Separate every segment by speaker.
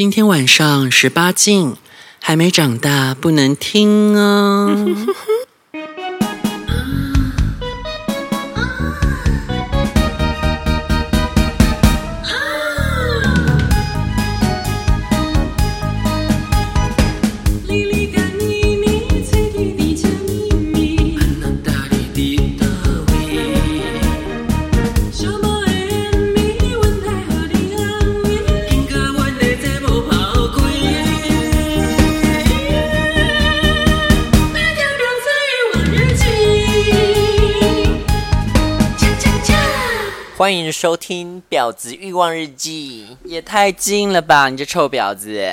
Speaker 1: 今天晚上十八禁，还没长大不能听哦。
Speaker 2: 欢迎收听《婊子欲望日记》，
Speaker 1: 也太近了吧！你这臭婊子，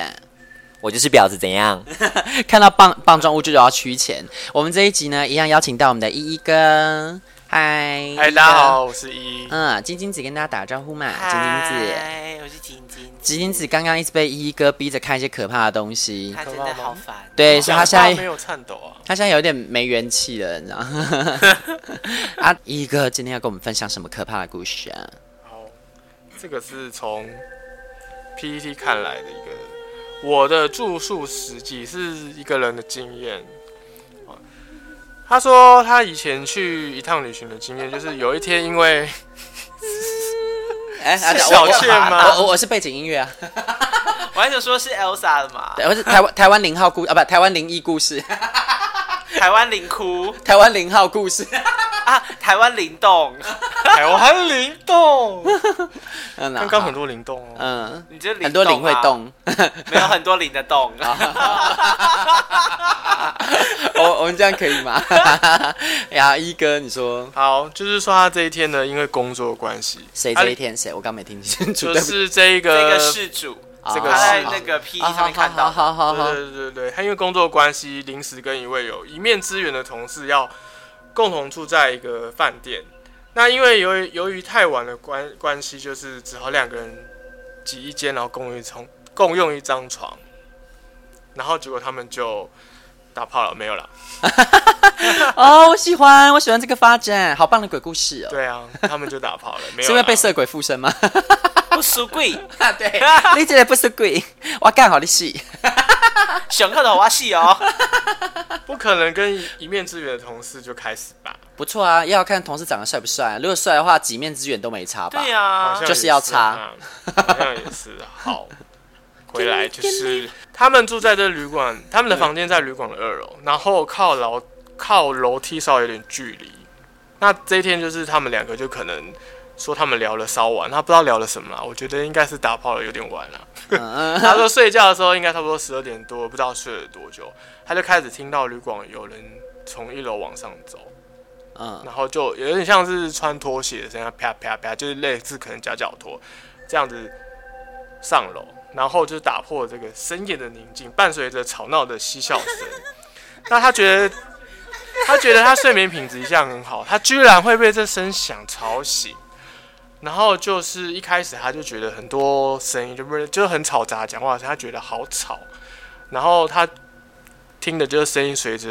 Speaker 2: 我就是婊子，怎样？
Speaker 1: 看到棒棒状物就要取钱。我们这一集呢，一样邀请到我们的依依哥。嗨，
Speaker 3: 嗨，大家好，我是依依。
Speaker 1: 嗯，晶晶子跟大家打个招呼嘛。晶晶子，
Speaker 2: 嗨，我是晶晶。
Speaker 1: 晶晶子刚刚一直被依依哥逼着看一些可怕的东西，
Speaker 2: 他真的好烦。
Speaker 1: 对，所以他现在
Speaker 3: 没有颤抖啊，
Speaker 1: 他现在有点没元气了，你知道吗？啊，依依哥今天要跟我们分享什么可怕的故事啊？
Speaker 3: 好，这个是从 PPT 看来的一个我的住宿实际是一个人的经验。他说他以前去一趟旅行的经验，就是有一天因为，
Speaker 1: 哎，
Speaker 3: 是小倩吗？
Speaker 1: 我我，是背景音乐啊，
Speaker 2: 我还想说是 Elsa 的嘛，
Speaker 1: 对，我是台湾台湾零号故啊，不，台湾灵异故事，
Speaker 2: 台湾灵哭，
Speaker 1: 台湾零号故事。
Speaker 2: 啊，台湾灵动，
Speaker 3: 台湾灵动，
Speaker 1: 刚
Speaker 3: 刚刚很多灵动哦，
Speaker 1: 嗯，
Speaker 2: 你觉得
Speaker 1: 很多灵会动，
Speaker 2: 没有很多灵的
Speaker 1: 动，们这样可以吗？呀，一哥，你说。
Speaker 3: 好，就是说他这一天呢，因为工作关系，
Speaker 1: 谁这一天？谁？我刚没听清楚，
Speaker 3: 就是这一个
Speaker 2: 这个事主，
Speaker 3: 这个
Speaker 2: 他在那个 P 上面看到，
Speaker 1: 好好好，
Speaker 3: 对对对对，他因为工作关系，临时跟一位有一面之缘的同事要。共同住在一个饭店，那因为由于由于太晚的关关系，就是只好两个人挤一间，然后共用一床共用一张床，然后结果他们就打炮了，没有了。
Speaker 1: 哦，我喜欢，我喜欢这个发展，好棒的鬼故事哦。
Speaker 3: 对啊，他们就打炮了，没有。
Speaker 1: 是因为被色鬼附身吗？
Speaker 2: 不输鬼
Speaker 1: 啊，对，你这个不输鬼，我干好的戏，
Speaker 2: 想看的我戏哦。
Speaker 3: 不可能跟一面之缘的同事就开始吧？
Speaker 1: 不错啊，要看同事长得帅不帅。如果帅的话，几面之缘都没差吧？
Speaker 2: 对呀、啊，
Speaker 1: 就是要差。
Speaker 3: 好像也是。好，回来就是他们住在这旅馆，他们的房间在旅馆的二楼，然后靠楼靠楼梯稍微有点距离。那这一天就是他们两个就可能说他们聊了稍晚，他不知道聊了什么啦，我觉得应该是打炮了有点晚了。他说睡觉的时候应该差不多十二点多，不知道睡了多久。他就开始听到旅馆有人从一楼往上走，嗯，然后就有点像是穿拖鞋的声音，啪啪啪，就是类似可能夹脚拖这样子上楼，然后就打破这个深夜的宁静，伴随着吵闹的嬉笑声。那他觉得，他觉得他睡眠品质一向很好，他居然会被这声响吵醒，然后就是一开始他就觉得很多声音就不是就很吵杂讲话，他觉得好吵，然后他。听的就是声音随着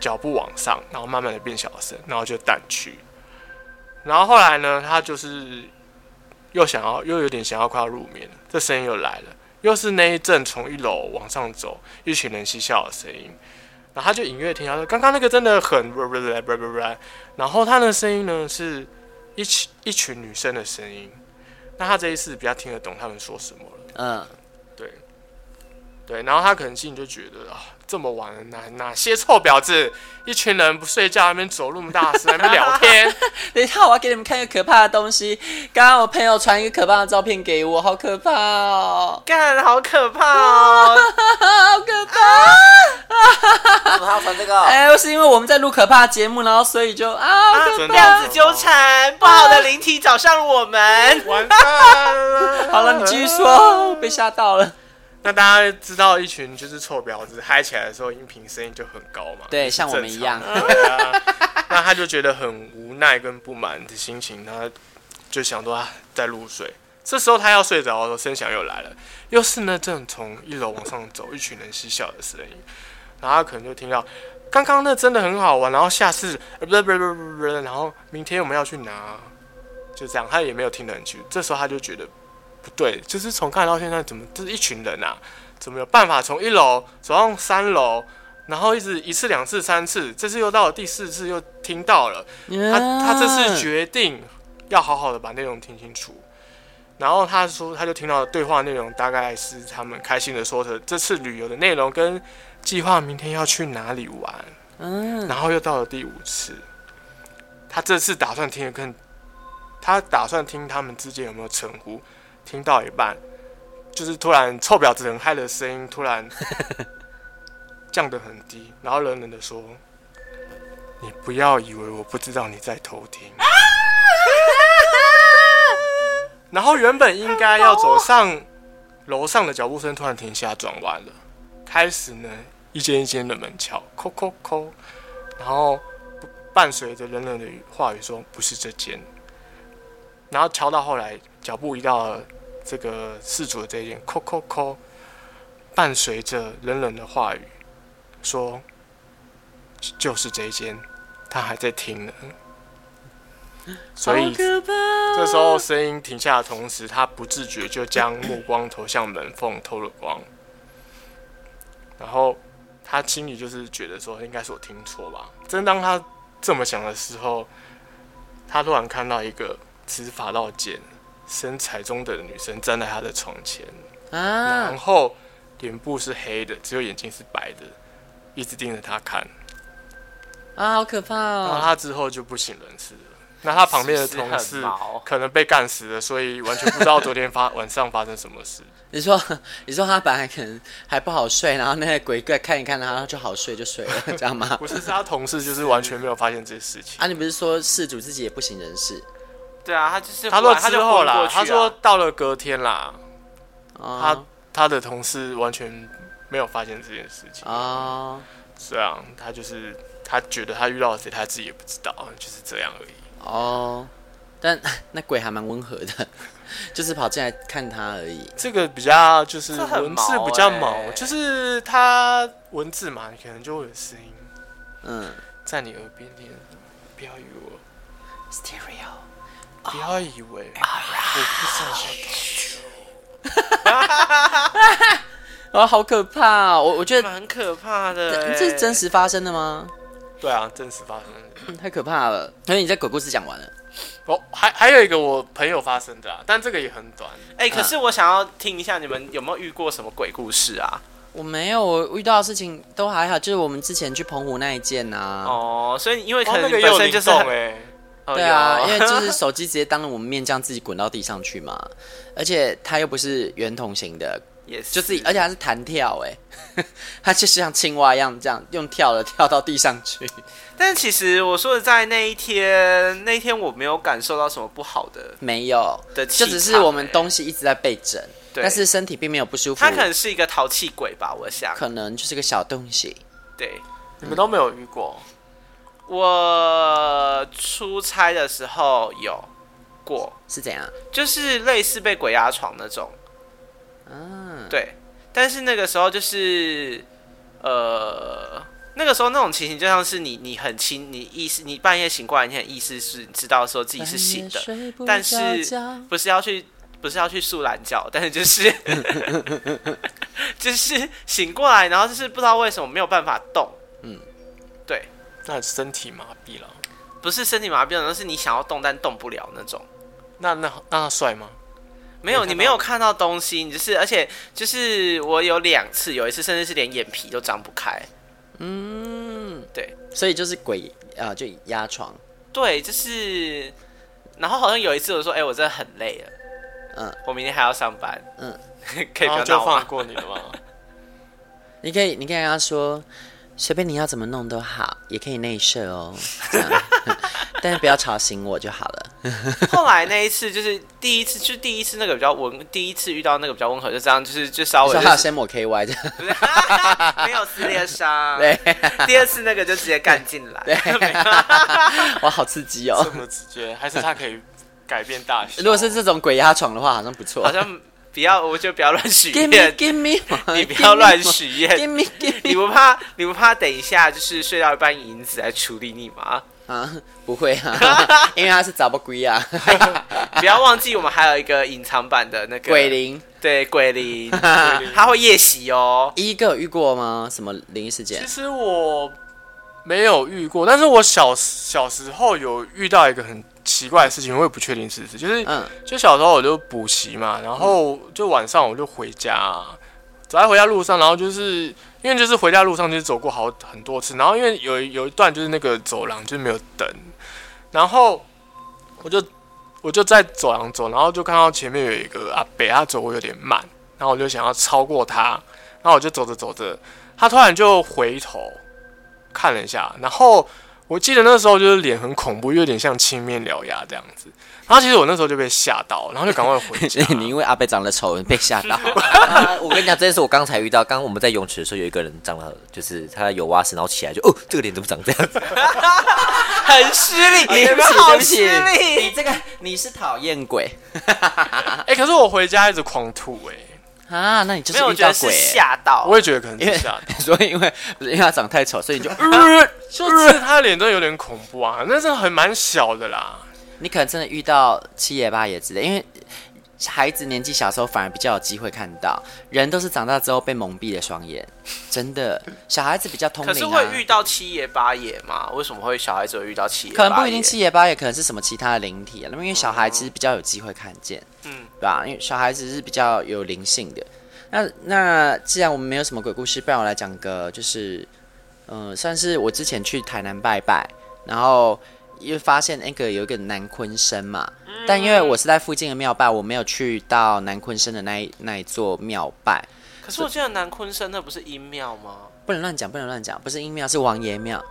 Speaker 3: 脚步往上，然后慢慢的变小声，然后就淡去。然后后来呢，他就是又想要，又有点想要快要入眠，这声音又来了，又是那一阵从一楼往上走，一群人嬉笑的声音。然后他就隐约听到说，刚刚那个真的很，然后他的声音呢是一群一群女生的声音。那他这一次比较听得懂他们说什么了。嗯，对，对，然后他可能心里就觉得啊。这么晚了，哪哪些臭婊子，一群人不睡觉，那边走那么大声，那边聊天。
Speaker 1: 等一下，我要给你们看一个可怕的东西。刚刚我朋友传一个可怕的照片给我，好可怕哦！
Speaker 2: 干，好可怕哦，
Speaker 1: 好可怕！为什么要传这个？哎，是因为我们在录可怕节目，然后所以就啊，
Speaker 2: 婊子纠缠，不好的灵体找上了我们，
Speaker 3: 完蛋了。
Speaker 1: 好了，你继续说，被吓到了。
Speaker 3: 那大家知道，一群就是臭婊子嗨起来的时候，音频声音就很高嘛？
Speaker 1: 对，像我们一
Speaker 3: 样。那他就觉得很无奈跟不满的心情，他就想说他，在入睡。这时候他要睡着的时候，声响又来了，又是呢正从一楼往上走，一群人嬉笑的声音。然后他可能就听到，刚刚那真的很好玩，然后下次不不不不不，然后明天我们要去拿，就这样，他也没有听得很清楚。这时候他就觉得不对，就是从看到现在，怎么这是一群人啊？怎么有办法从一楼走上三楼，然后一直一次、两次、三次，这次又到了第四次又听到了。他他这次决定要好好的把内容听清楚。然后他说，他就听到的对话内容大概是他们开心的说着这次旅游的内容跟计划明天要去哪里玩。嗯，然后又到了第五次，他这次打算听的更，他打算听他们之间有没有称呼。听到一半，就是突然臭婊子很嗨的声音突然 降得很低，然后冷冷的说：“你不要以为我不知道你在偷听。” 然后原本应该要走上楼上的脚步声突然停下，转弯了，开始呢一间一间的门敲，叩叩叩，然后伴随着冷冷的话语说：“不是这间。”然后敲到后来，脚步移到了。这个事主的这一件，扣扣扣，伴随着冷冷的话语，说：“就是这一间，他还在听呢。”所以这时候声音停下的同时，他不自觉就将目光投向门缝，偷了光。然后他心里就是觉得说：“应该是我听错吧。”正当他这么想的时候，他突然看到一个执法道剑。身材中等的女生站在他的床前，啊、然后脸部是黑的，只有眼睛是白的，一直盯着他看。
Speaker 1: 啊，好可怕哦！
Speaker 3: 然后他之后就不省人事了。那他旁边的同事可能被干死了，所以完全不知道昨天发晚上发生什么事。
Speaker 1: 你说，你说他本来可能还不好睡，然后那个鬼怪看一看他，然后就好睡就睡了，这样吗？
Speaker 3: 不是，是他同事就是完全没有发现这些事情。
Speaker 1: 啊，你不是说事主自己也不省人事？
Speaker 2: 对啊，他就是
Speaker 3: 他说之后啦，他说到了隔天啦，他他的同事完全没有发现这件事情啊。是啊，他就是他觉得他遇到谁，他自己也不知道，就是这样而已。哦，
Speaker 1: 但 那鬼还蛮温和的，就是跑进来看他而已。
Speaker 3: 这个比较就是文字比较毛，就是他文字嘛，你可能就会有声音，嗯，在你耳边念，不要与我 stereo。不要以为我不知
Speaker 1: 道。啊，好可怕！我我觉得
Speaker 2: 蛮可怕的。
Speaker 1: 这是真实发生的吗？
Speaker 3: 对啊，真实发生
Speaker 1: 的。太可怕了。所以你在鬼故事讲完了。
Speaker 3: 哦，还还有一个我朋友发生的，但这个也很短。
Speaker 2: 哎，可是我想要听一下，你们有没有遇过什么鬼故事啊？
Speaker 1: 我没有，我遇到的事情都还好，就是我们之前去澎湖那一件呐。
Speaker 2: 哦，所以因为可能本身就是哎。
Speaker 1: 对啊，因为就是手机直接当着我们面这样自己滚到地上去嘛，而且它又不是圆筒型的，也是就自己，而且它是弹跳，哎，它就是像青蛙一样这样用跳的跳到地上去。
Speaker 2: 但其实我说的在那一天，那一天我没有感受到什么不好的，
Speaker 1: 没有的，就只是我们东西一直在被整，对但是身体并没有不舒服。
Speaker 2: 它可能是一个淘气鬼吧，我想，
Speaker 1: 可能就是个小东西。
Speaker 2: 对，
Speaker 3: 你们都没有遇过。
Speaker 2: 我出差的时候有过，
Speaker 1: 是怎样？
Speaker 2: 就是类似被鬼压床那种，嗯，对。但是那个时候就是，呃，那个时候那种情形就像是你，你很清，你意识，你半夜醒过来，你很意识是知道说自己是醒的，但是不是要去，不是要去睡懒觉，但是就是，就是醒过来，然后就是不知道为什么没有办法动。
Speaker 3: 那身体麻痹了，
Speaker 2: 不是身体麻痹了，而是你想要动但动不了那种。
Speaker 3: 那那那他帅吗？
Speaker 2: 没有，你没有看到东西，你就是，而且就是我有两次，有一次甚至是连眼皮都张不开。嗯，对，
Speaker 1: 所以就是鬼啊、呃，就压床。
Speaker 2: 对，就是，然后好像有一次我说，哎、欸，我真的很累了，嗯，我明天还要上班，嗯，可以不要
Speaker 3: 就放过你了吗？
Speaker 1: 你可以，你可以跟他说。随便你要怎么弄都好，也可以内射哦，这样 但是不要吵醒我就好了。
Speaker 2: 后来那一次就是第一次，就第一次那个比较温，第一次遇到那个比较温和，就这样，就是就稍微、就是。
Speaker 1: 还有先抹 KY 这样，
Speaker 2: 没有撕裂伤。对，第二次那个就直接干进来。对，
Speaker 1: 哇，好刺激哦！
Speaker 3: 这么直接，还是他可以改变大小？
Speaker 1: 如果是这种鬼压床的话，好像不错。
Speaker 2: 好像。不要，我就不要乱许愿。
Speaker 1: Give me, give me,
Speaker 2: 你不要乱许愿。你不怕？你不怕？等一下就是睡到一半，银子来处理你吗？
Speaker 1: 啊，不会啊，因为他是找不龟啊。
Speaker 2: 不要忘记，我们还有一个隐藏版的那个
Speaker 1: 鬼灵，
Speaker 2: 对，鬼灵，他会夜袭哦。
Speaker 1: 一个有遇过吗？什么灵异事件？
Speaker 3: 其实我没有遇过，但是我小小时候有遇到一个很奇怪的事情，我也不确定是不是，就是，嗯，就小时候我就补习嘛，然后就晚上我就回家，走在回家路上，然后就是因为就是回家路上就是走过好很多次，然后因为有有一段就是那个走廊就是没有灯，然后我就我就在走廊走，然后就看到前面有一个阿北，他走我有点慢，然后我就想要超过他，然后我就走着走着，他突然就回头看了一下，然后。我记得那时候就是脸很恐怖，有点像青面獠牙这样子。然后其实我那时候就被吓到，然后就赶快回家。
Speaker 1: 你因为阿贝长得丑，被吓到。
Speaker 4: 我跟你讲，这件事我刚才遇到。刚刚我们在泳池的时候，有一个人长得就是他有蛙式，然后起来就哦，这个脸怎么长这样子？
Speaker 2: 很失礼，你们好失礼。
Speaker 1: 你这个你是讨厌鬼。
Speaker 3: 哎、欸，可是我回家一直狂吐哎、欸。
Speaker 1: 啊，那你就是遇到鬼。
Speaker 2: 吓到，
Speaker 3: 我也觉得可能是吓到，
Speaker 1: 所以因为因为他长太丑，所以你就，
Speaker 3: 就是他的脸真的有点恐怖啊，那真的很蛮小的啦。
Speaker 1: 你可能真的遇到七爷八爷之类，因为孩子年纪小时候反而比较有机会看到，人都是长大之后被蒙蔽了双眼，真的，小孩子比较通灵、啊。
Speaker 2: 可是会遇到七爷八爷吗？为什么会小孩子会遇到七爷？
Speaker 1: 可能不一定七爷八爷，可能是什么其他的灵体啊？那么因为小孩其实比较有机会看见。嗯。对吧？因为小孩子是比较有灵性的。那那既然我们没有什么鬼故事，不然我来讲个，就是，嗯、呃，算是我之前去台南拜拜，然后又发现那个有一个南鲲鯓嘛。但因为我是在附近的庙拜，我没有去到南鲲鯓的那一那一座庙拜。
Speaker 2: 可是我记得南鲲鯓那不是阴庙吗？
Speaker 1: 不能乱讲，不能乱讲，不是阴庙，是王爷庙。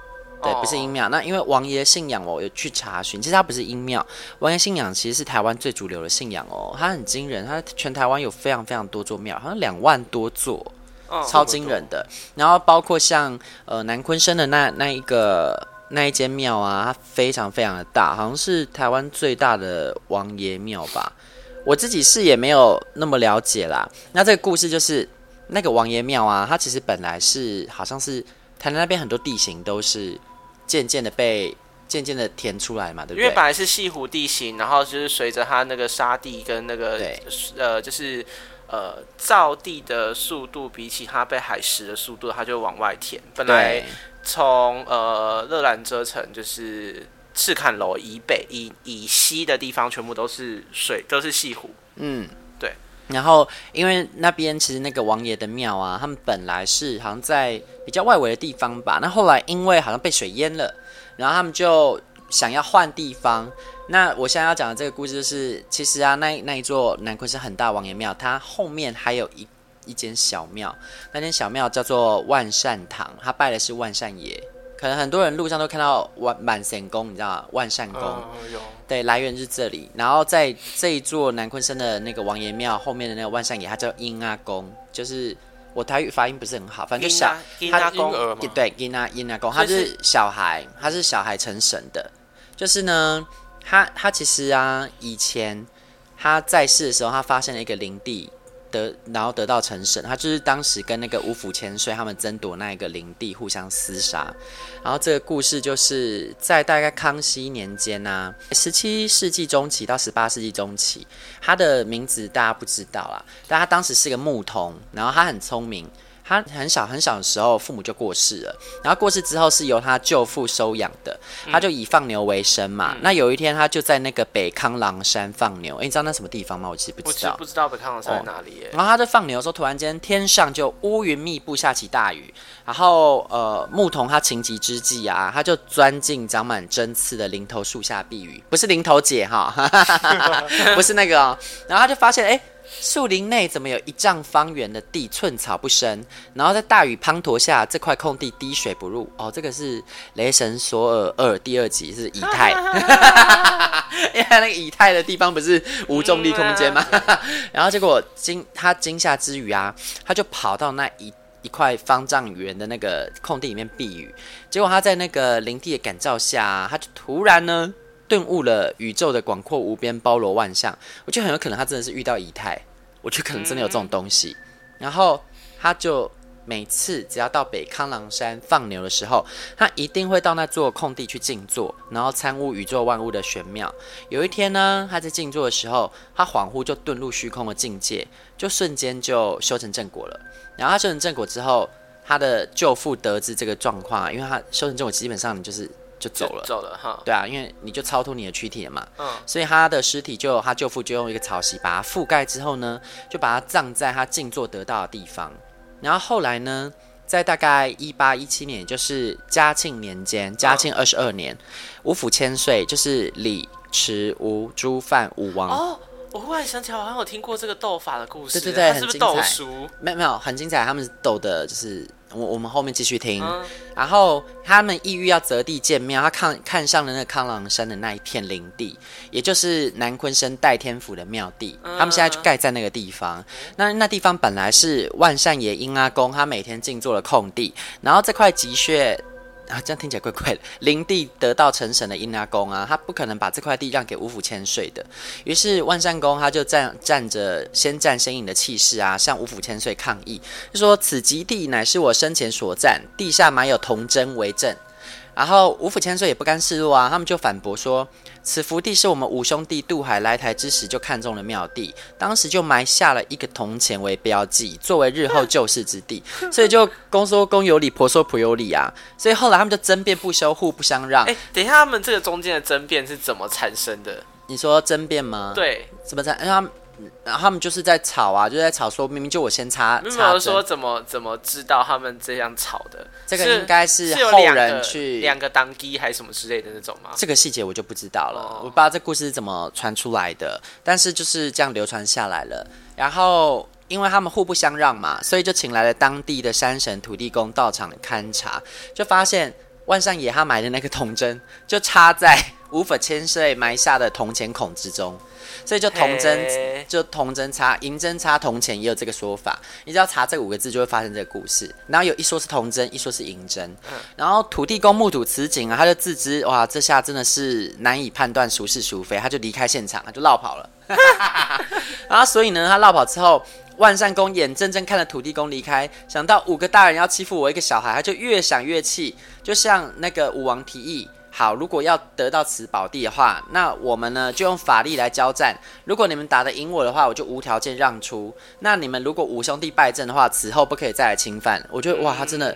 Speaker 1: 对，不是阴庙。那因为王爷信仰，我有去查询，其实他不是阴庙。王爷信仰其实是台湾最主流的信仰哦，他很惊人，他全台湾有非常非常多座庙，好像两万多座，哦、超惊人的。然后包括像呃南鲲鯓的那那一个那一间庙啊，它非常非常的大，好像是台湾最大的王爷庙吧。我自己是也没有那么了解啦。那这个故事就是那个王爷庙啊，它其实本来是好像是台南那边很多地形都是。渐渐的被渐渐的填出来嘛，对不对？
Speaker 2: 因为本来是西湖地形，然后就是随着它那个沙地跟那个呃，就是呃造地的速度比起它被海蚀的速度，它就往外填。本来从呃热兰遮城就是赤坎楼以北以以西的地方，全部都是水，都是西湖。嗯。
Speaker 1: 对然后，因为那边其实那个王爷的庙啊，他们本来是好像在比较外围的地方吧。那后来因为好像被水淹了，然后他们就想要换地方。那我现在要讲的这个故事就是，其实啊，那那一座南昆是很大王爷庙，它后面还有一一间小庙，那间小庙叫做万善堂，他拜的是万善爷。可能很多人路上都看到万满神宫，你知道吗？万善宫，哦、对，来源是这里。然后在这一座南鲲鯓的那个王爷庙后面的那个万善爷，他叫阴阿公，就是我台语发音不是很好，反正就小
Speaker 2: 阴阿公，
Speaker 1: 对，阴阿阴阿公，他是小孩，他是小孩成神的。就是呢，他他其实啊，以前他在世的时候，他发现了一个灵地。得，然后得到成神，他就是当时跟那个五府千岁他们争夺那一个灵地，互相厮杀。然后这个故事就是在大概康熙年间呐、啊，十七世纪中期到十八世纪中期，他的名字大家不知道啦，但他当时是个牧童，然后他很聪明。他很小很小的时候，父母就过世了。然后过世之后是由他舅父收养的，他就以放牛为生嘛。嗯、那有一天，他就在那个北康郎山放牛。哎，你知道那什么地方吗？我其实不知道，
Speaker 2: 不知道北康郎山在哪里耶。
Speaker 1: 然后他在放牛的时候，突然间天上就乌云密布，下起大雨。然后呃，牧童他情急之际啊，他就钻进长满针刺的林头树下避雨，不是林头姐哈，不是那个哦。然后他就发现，哎。树林内怎么有一丈方圆的地，寸草不生？然后在大雨滂沱下，这块空地滴水不入。哦，这个是《雷神索尔二》第二集，是以太。因为那个以太的地方不是无重力空间吗？然后结果惊他惊吓之余啊，他就跑到那一一块方丈圆的那个空地里面避雨。结果他在那个灵地的感召下，他就突然呢。顿悟了宇宙的广阔无边，包罗万象。我觉得很有可能他真的是遇到以太，我觉得可能真的有这种东西。然后他就每次只要到北康郎山放牛的时候，他一定会到那座空地去静坐，然后参悟宇宙万物的玄妙。有一天呢，他在静坐的时候，他恍惚就遁入虚空的境界，就瞬间就修成正果了。然后他修成正果之后，他的舅父得知这个状况，因为他修成正果，基本上就是就走了，
Speaker 2: 走了哈。
Speaker 1: 对啊，因为你就超脱你的躯体了嘛。
Speaker 2: 嗯。
Speaker 1: 所以他的尸体就他舅父就用一个草席把它覆盖之后呢，就把它葬在他静坐得到的地方。然后后来呢，在大概一八一七年，就是嘉庆年间，嘉庆二十二年，五府千岁，就是李、池、吴、朱、范五王。
Speaker 2: 哦，我忽然想起来，我好像有听过这个斗法的故事。
Speaker 1: 对对对，
Speaker 2: 是不是斗书？
Speaker 1: 没有没有，很精彩。他们斗的就是。我我们后面继续听，嗯、然后他们意欲要择地建庙，他看看上了那个康朗山的那一片林地，也就是南昆生代天府的庙地，他们现在就盖在那个地方。那那地方本来是万善爷英阿公他每天静坐的空地，然后这块积穴。啊，这样听起来怪怪的。灵帝得道成神的阴阿公啊，他不可能把这块地让给五府千岁的。于是万善公他就站站着先战先赢的气势啊，向五府千岁抗议，就说此极地乃是我生前所占，地下埋有铜针为证。然后五府千岁也不甘示弱啊，他们就反驳说，此福地是我们五兄弟渡海来台之时就看中了庙地，当时就埋下了一个铜钱为标记，作为日后救世之地，所以就公说公有理，婆说婆有理啊。所以后来他们就争辩不休，互不相让。
Speaker 2: 哎，等一下，他们这个中间的争辩是怎么产生的？
Speaker 1: 你说争辩吗？
Speaker 2: 对，
Speaker 1: 怎么产？他们。然后他们就是在吵啊，就在吵说，明明就我先插。
Speaker 2: 没有说怎么怎么知道他们这样吵的？
Speaker 1: 这个应该是后人去
Speaker 2: 两个当机还是什么之类的那种吗？
Speaker 1: 这个细节我就不知道了，哦、我不知道这故事是怎么传出来的，但是就是这样流传下来了。然后因为他们互不相让嘛，所以就请来了当地的山神土地公到场勘察，就发现万善爷他埋的那个铜针就插在无法千岁埋下的铜钱孔之中。所以就铜针就铜针插银针插铜钱，也有这个说法。你只要查这五个字，就会发生这个故事。然后有一说是铜针，一说是银针。嗯、然后土地公目睹此景啊，他就自知哇，这下真的是难以判断孰是孰非，他就离开现场，他就落跑了。然后所以呢，他落跑之后，万善公眼睁睁看着土地公离开，想到五个大人要欺负我一个小孩，他就越想越气，就像那个武王提议。好，如果要得到此宝地的话，那我们呢就用法力来交战。如果你们打得赢我的话，我就无条件让出。那你们如果五兄弟败阵的话，此后不可以再来侵犯。我觉得哇，他真的。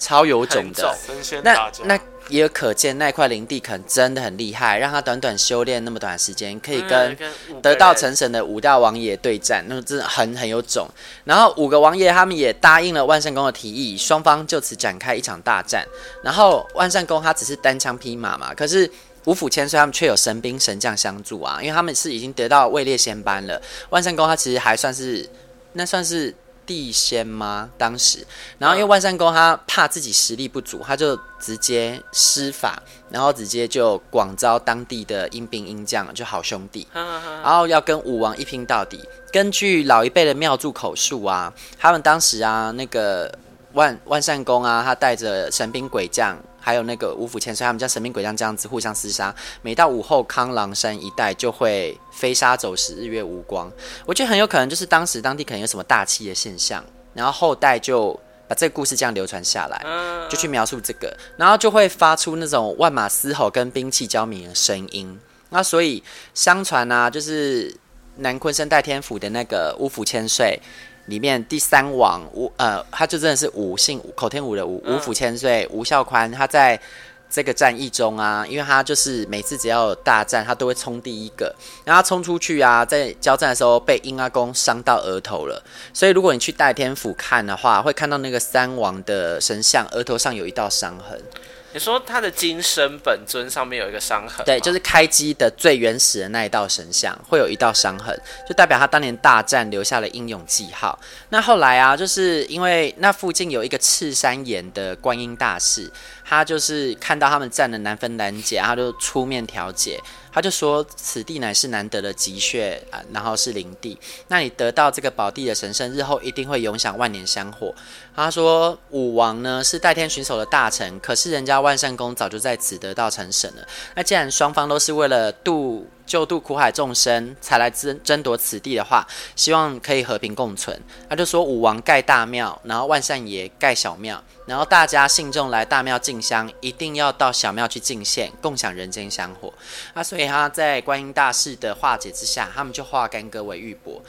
Speaker 1: 超有种的，那那也可见那块灵地可能真的很厉害，让他短短修炼那么短时间，可以跟得道成神的五大王爷对战，那真的很很有种。然后五个王爷他们也答应了万善公的提议，双方就此展开一场大战。然后万善公他只是单枪匹马嘛，可是五府千岁他们却有神兵神将相助啊，因为他们是已经得到位列仙班了。万圣宫他其实还算是，那算是。地仙吗？当时，然后因为万善公他怕自己实力不足，他就直接施法，然后直接就广招当地的阴兵阴将，就好兄弟，然后要跟武王一拼到底。根据老一辈的庙祝口述啊，他们当时啊，那个万万善公啊，他带着神兵鬼将。还有那个五府千岁，他们家神兵鬼将这样子互相厮杀。每到午后，康郎山一带就会飞沙走石，日月无光。我觉得很有可能就是当时当地可能有什么大气的现象，然后后代就把这个故事这样流传下来，就去描述这个，然后就会发出那种万马嘶吼跟兵器交鸣的声音。那所以相传啊，就是南昆生代天府的那个五府千岁。里面第三王吴呃，他就真的是吴姓口天吴的吴吴府千岁吴孝宽，他在这个战役中啊，因为他就是每次只要有大战，他都会冲第一个，然后他冲出去啊，在交战的时候被阴阿公伤到额头了，所以如果你去代天府看的话，会看到那个三王的神像额头上有一道伤痕。
Speaker 2: 说他的金身本尊上面有一个伤痕，
Speaker 1: 对，就是开机的最原始的那一道神像，会有一道伤痕，就代表他当年大战留下了英勇记号。那后来啊，就是因为那附近有一个赤山岩的观音大士，他就是看到他们战得难分难解，他就出面调解。他就说：“此地乃是难得的吉穴啊，然后是灵地。那你得到这个宝地的神圣，日后一定会永享万年香火。”他说：“武王呢是代天巡守的大臣，可是人家万善宫早就在此得到成神了。那既然双方都是为了渡救度苦海众生，才来争争夺此地的话，希望可以和平共存。他就说武王盖大庙，然后万善爷盖小庙，然后大家信众来大庙进香，一定要到小庙去敬献，共享人间香火。那所以他在观音大士的化解之下，他们就化干戈为玉帛。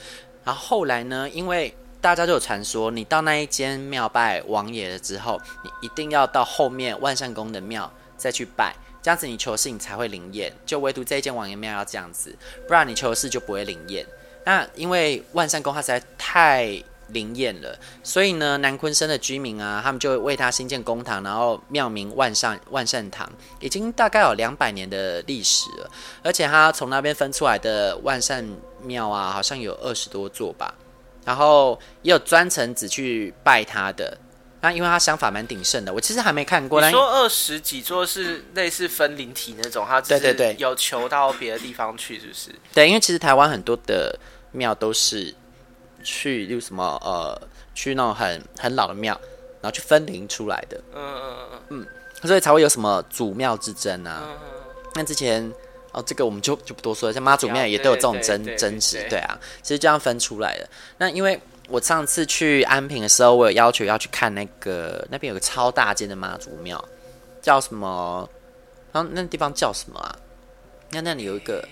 Speaker 1: 然后后来呢，因为大家就有传说，你到那一间庙拜王爷了之后，你一定要到后面万善宫的庙再去拜。这样子你求事你才会灵验，就唯独这一间王爷庙要这样子，不然你求事就不会灵验。那因为万善宫它实在太灵验了，所以呢，南鲲鯓的居民啊，他们就为他新建公堂，然后庙名万善万善堂，已经大概有两百年的历史了。而且他从那边分出来的万善庙啊，好像有二十多座吧，然后也有专程只去拜他的。那因为他想法蛮鼎盛的，我其实还没看过。
Speaker 2: 你说二十几座是类似分灵体那种，他对对对，有求到别的地方去，是不是？
Speaker 1: 对，因为其实台湾很多的庙都是去，例如什么呃，去那种很很老的庙，然后去分灵出来的。嗯嗯嗯嗯嗯，所以才会有什么祖庙之争啊。嗯嗯。那之前哦，这个我们就就不多说了，像妈祖庙也都有这种争争执，对啊，其实这样分出来的。那因为。我上次去安平的时候，我有要求要去看那个那边有个超大间的妈祖庙，叫什么？然后那地方叫什么啊？那那里有一个。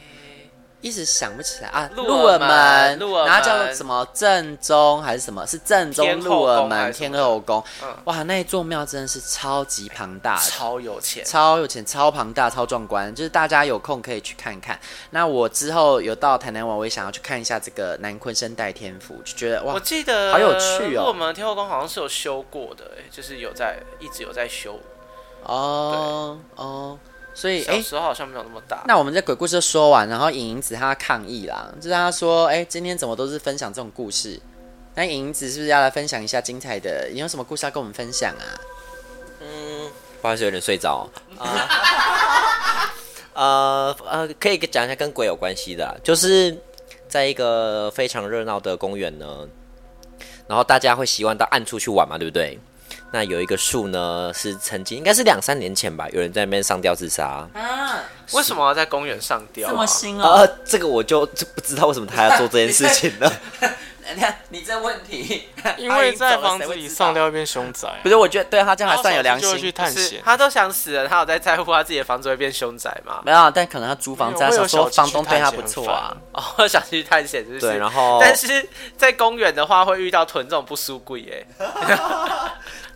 Speaker 1: 一时想不起来啊，鹿耳门，然后叫做什么正宗还是什么？是正宗鹿耳门天后宫。哇，那一座庙真的是超级庞大，
Speaker 2: 超有钱，
Speaker 1: 超有钱，超庞大，超壮观。就是大家有空可以去看看。那我之后有到台南玩，我也想要去看一下这个南鲲鯓代天府，就觉得哇，
Speaker 2: 我记得
Speaker 1: 好有趣哦。
Speaker 2: 鹿耳门天后宫好像是有修过的，哎，就是有在一直有在修。
Speaker 1: 哦哦。所以，哎，
Speaker 2: 小时候好像没有那么大。
Speaker 1: 那我们这鬼故事说完，然后影影子他抗议啦，就是他说，哎，今天怎么都是分享这种故事？那影影子是不是要来分享一下精彩的？你有什么故事要跟我们分享啊？
Speaker 4: 嗯，不好意思，有点睡着。呃呃，可以讲一下跟鬼有关系的，就是在一个非常热闹的公园呢，然后大家会习惯到暗处去玩嘛，对不对？那有一个树呢，是曾经应该是两三年前吧，有人在那边上吊自杀
Speaker 2: 啊？为什么要在公园上吊？
Speaker 1: 这么新
Speaker 4: 哦？呃，这个我就就不知道为什么他要做这件事情了。
Speaker 1: 你看，你这问题，
Speaker 3: 因为在房子里上吊变凶宅，
Speaker 1: 不是？我觉得对他这样还算有良心。
Speaker 3: 去探险，
Speaker 2: 他都想死了，他有在在乎他自己的房子会变凶宅吗？
Speaker 1: 没有，但可能他租房子，他说房东对他不错啊。
Speaker 2: 哦，想去探险就是。
Speaker 4: 对，然后
Speaker 2: 但是在公园的话会遇到囤这种不输贵耶。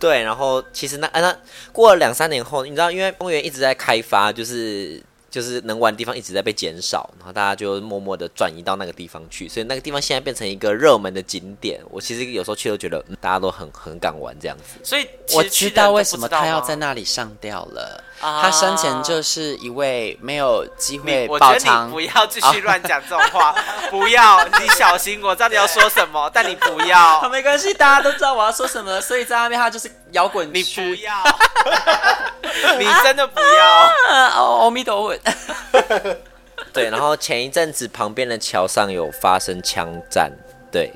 Speaker 4: 对，然后其实那那过了两三年后，你知道，因为公园一直在开发，就是。就是能玩的地方一直在被减少，然后大家就默默的转移到那个地方去，所以那个地方现在变成一个热门的景点。我其实有时候去都觉得，嗯，大家都很很敢玩这样子。
Speaker 2: 所以
Speaker 1: 我知道为什么他要在那里上吊了。他生前就是一位没有机会我觉得你。
Speaker 2: 不要继续乱讲这种话，不要，你小心，我知道你要说什么，但你不要。
Speaker 1: 好，没关系，大家都知道我要说什么，所以在那边他就是摇滚区。
Speaker 2: 你不要，你真的不要。
Speaker 1: 哦，阿弥陀佛。
Speaker 4: 对，然后前一阵子旁边的桥上有发生枪战，对，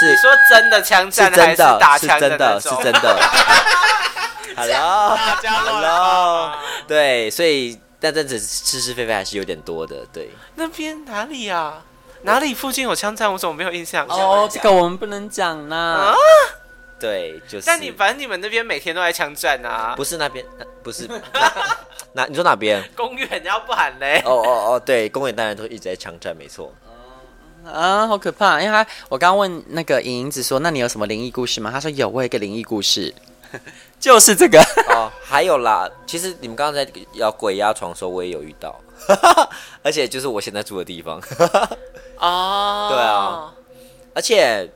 Speaker 4: 是
Speaker 2: 你说真的枪战，
Speaker 4: 是真的，
Speaker 2: 打
Speaker 4: 是真的，是真的。Hello，Hello，对，所以那阵子是是非非还是有点多的，对。
Speaker 2: 那边哪里呀、啊？哪里附近有枪战？我怎么没有印象？
Speaker 1: 哦，这个我们不能讲呢。啊？
Speaker 4: 对，就是。
Speaker 2: 但你反正你们那边每天都在枪战啊？
Speaker 4: 不是那边，不是。哪？你说哪边？
Speaker 2: 公园要不喊嘞？
Speaker 4: 哦哦哦，对，公园当然都一直在枪战，没错。
Speaker 1: 啊，好可怕！因为他，我刚刚问那个莹莹子说：“那你有什么灵异故事吗？”他说：“有，我有一个灵异故事。”就是这个
Speaker 4: 哦，还有啦，其实你们刚刚在要鬼压床的时候，我也有遇到，而且就是我现在住的地方。
Speaker 2: 哦，
Speaker 4: 对啊，而且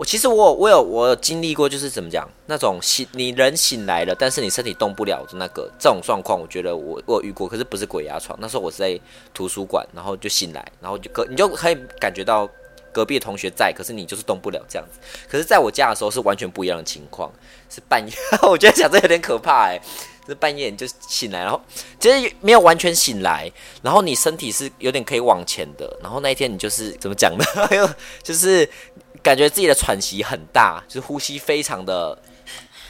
Speaker 4: 我其实我有我有我有经历过，就是怎么讲，那种醒你人醒来了，但是你身体动不了的那个这种状况，我觉得我我遇过，可是不是鬼压床，那时候我是在图书馆，然后就醒来，然后就隔你就可以感觉到。隔壁的同学在，可是你就是动不了这样子。可是在我家的时候是完全不一样的情况，是半夜。我觉得讲这有点可怕哎，是半夜你就醒来，然后其实没有完全醒来，然后你身体是有点可以往前的。然后那一天你就是 怎么讲呢？就是感觉自己的喘息很大，就是呼吸非常的，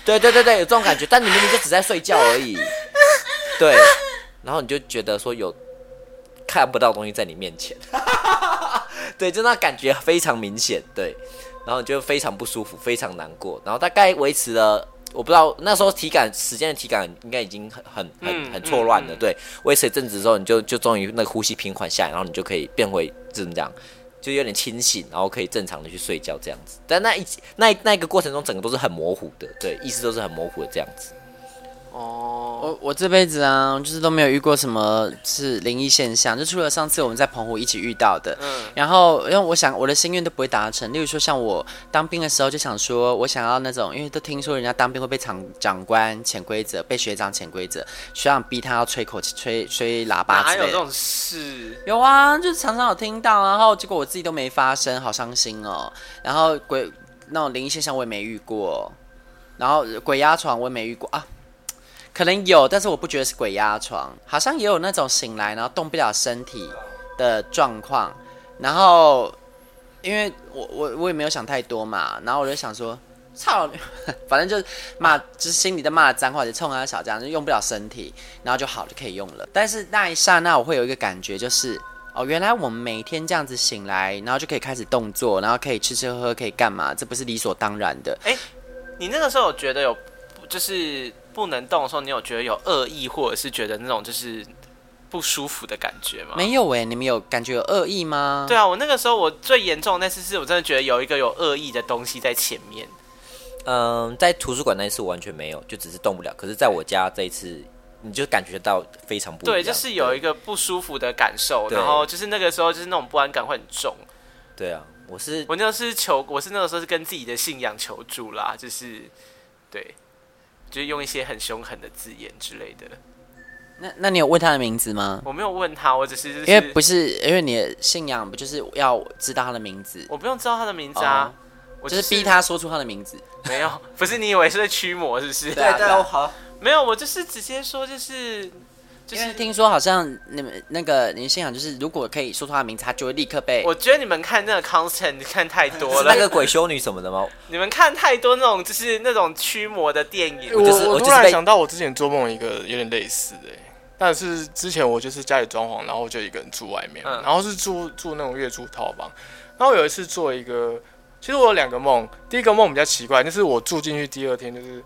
Speaker 4: 对对对对，有这种感觉。但你明明就只在睡觉而已，对。然后你就觉得说有。看不到东西在你面前，对，就那感觉非常明显，对，然后你就非常不舒服，非常难过，然后大概维持了。我不知道那时候体感时间的体感应该已经很很很很错乱了，对。维持一阵子之后，你就就终于那个呼吸平缓下来，然后你就可以变回怎么讲，就有点清醒，然后可以正常的去睡觉这样子。但那一那那一个过程中，整个都是很模糊的，对，意识都是很模糊的这样子。
Speaker 1: 哦，我我这辈子啊，就是都没有遇过什么是灵异现象，就除了上次我们在澎湖一起遇到的。嗯。然后，因为我想我的心愿都不会达成，例如说像我当兵的时候就想说，我想要那种，因为都听说人家当兵会被长长官潜规则，被学长潜规则，学长逼他要吹口气、吹吹喇叭之类的。
Speaker 2: 哪有这种事？
Speaker 1: 有啊，就是常常有听到，然后结果我自己都没发生，好伤心哦。然后鬼那种灵异现象我也没遇过，然后鬼压床我也没遇过啊。可能有，但是我不觉得是鬼压床，好像也有那种醒来然后动不了身体的状况。然后，因为我我我也没有想太多嘛，然后我就想说，操，反正就是骂，就是心里在骂脏话，就冲他小将，就用不了身体，然后就好就可以用了。但是那一刹那，我会有一个感觉，就是哦，原来我们每天这样子醒来，然后就可以开始动作，然后可以吃吃喝喝，可以干嘛？这不是理所当然的。
Speaker 2: 哎，你那个时候有觉得有，就是。不能动的时候，你有觉得有恶意，或者是觉得那种就是不舒服的感觉吗？
Speaker 1: 没有哎、欸，你们有感觉有恶意吗？
Speaker 2: 对啊，我那个时候我最严重的那次是我真的觉得有一个有恶意的东西在前面。
Speaker 4: 嗯，在图书馆那一次我完全没有，就只是动不了。可是在我家这一次，你就感觉到非常不
Speaker 2: 对，就是有一个不舒服的感受，然后就是那个时候就是那种不安感会很重。
Speaker 4: 对啊，我是
Speaker 2: 我那个是求，我是那个时候是跟自己的信仰求助啦，就是对。就是用一些很凶狠的字眼之类的。
Speaker 1: 那那你有问他的名字吗？
Speaker 2: 我没有问他，我只是、就是、
Speaker 1: 因为不是因为你的信仰不就是要知道他的名字？
Speaker 2: 我不用知道他的名字啊，哦、
Speaker 1: 我就是逼他说出他的名字。
Speaker 2: 没有，不是你以为是在驱魔是不是？
Speaker 1: 对对，好，
Speaker 2: 没有，我就是直接说就是。
Speaker 1: 就是听说好像你们那个林信仰，就是如果可以说出他的名字，他就会立刻被。
Speaker 2: 我觉得你们看那个 Constant 看太多了，
Speaker 4: 那个鬼修女什么的吗？
Speaker 2: 你们看太多那种就是那种驱魔的电影。
Speaker 3: 我我突然想到，我之前做梦一个有点类似的，但是之前我就是家里装潢，然后就一个人住外面，然后是住住那种月租套房。然后有一次做一个，其实我有两个梦，第一个梦比较奇怪，就是我住进去第二天，就是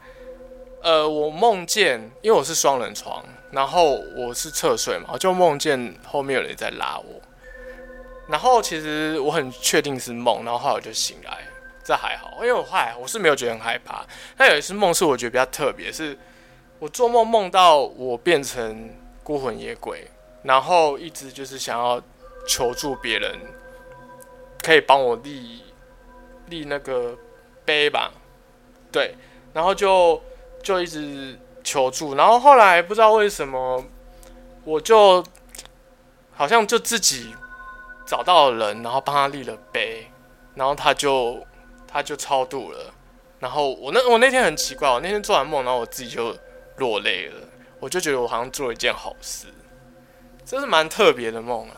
Speaker 3: 呃，我梦见，因为我是双人床。然后我是侧睡嘛，就梦见后面有人在拉我。然后其实我很确定是梦，然后后来我就醒来，这还好，因为我后来我是没有觉得很害怕。但有一次梦是我觉得比较特别，是我做梦梦到我变成孤魂野鬼，然后一直就是想要求助别人，可以帮我立立那个碑吧，对，然后就就一直。求助，然后后来不知道为什么，我就好像就自己找到了人，然后帮他立了碑，然后他就他就超度了。然后我那我那天很奇怪，我那天做完梦，然后我自己就落泪了，我就觉得我好像做了一件好事，这是蛮特别的梦啊！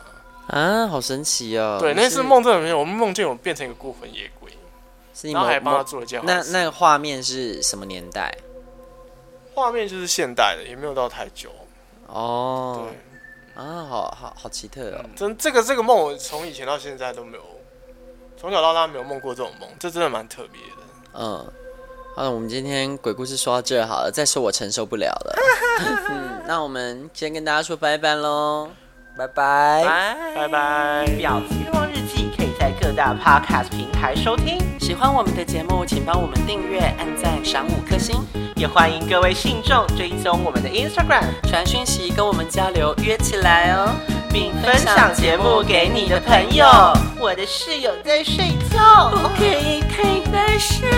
Speaker 1: 啊，好神奇哦！
Speaker 3: 对，那次梦真的没有，我们梦见我变成一个孤魂野鬼，
Speaker 1: 是你
Speaker 3: 然后还帮他做了一件好事。
Speaker 1: 那那个画面是什么年代？
Speaker 3: 画面就是现代的，也没有到太久。
Speaker 1: 哦，对，啊，好好好奇特哦！
Speaker 3: 真这个这个梦，我从以前到现在都没有，从小到大没有梦过这种梦，这真的蛮特别的。
Speaker 1: 嗯，好了，我们今天鬼故事说到这好了，再说我承受不了了。嗯，那我们先跟大家说拜拜喽，拜拜，
Speaker 3: 拜拜。
Speaker 2: 婊子欲望日记可以在各大 Podcast 平台收听。
Speaker 1: 喜欢我们的节目，请帮我们订阅、按赞、赏五颗星。
Speaker 2: 也欢迎各位信众追踪我们的 Instagram，
Speaker 1: 传讯息跟我们交流，约起来哦，
Speaker 2: 并分享节目给你的朋友。我的室友在睡觉，
Speaker 1: 不可以太大声。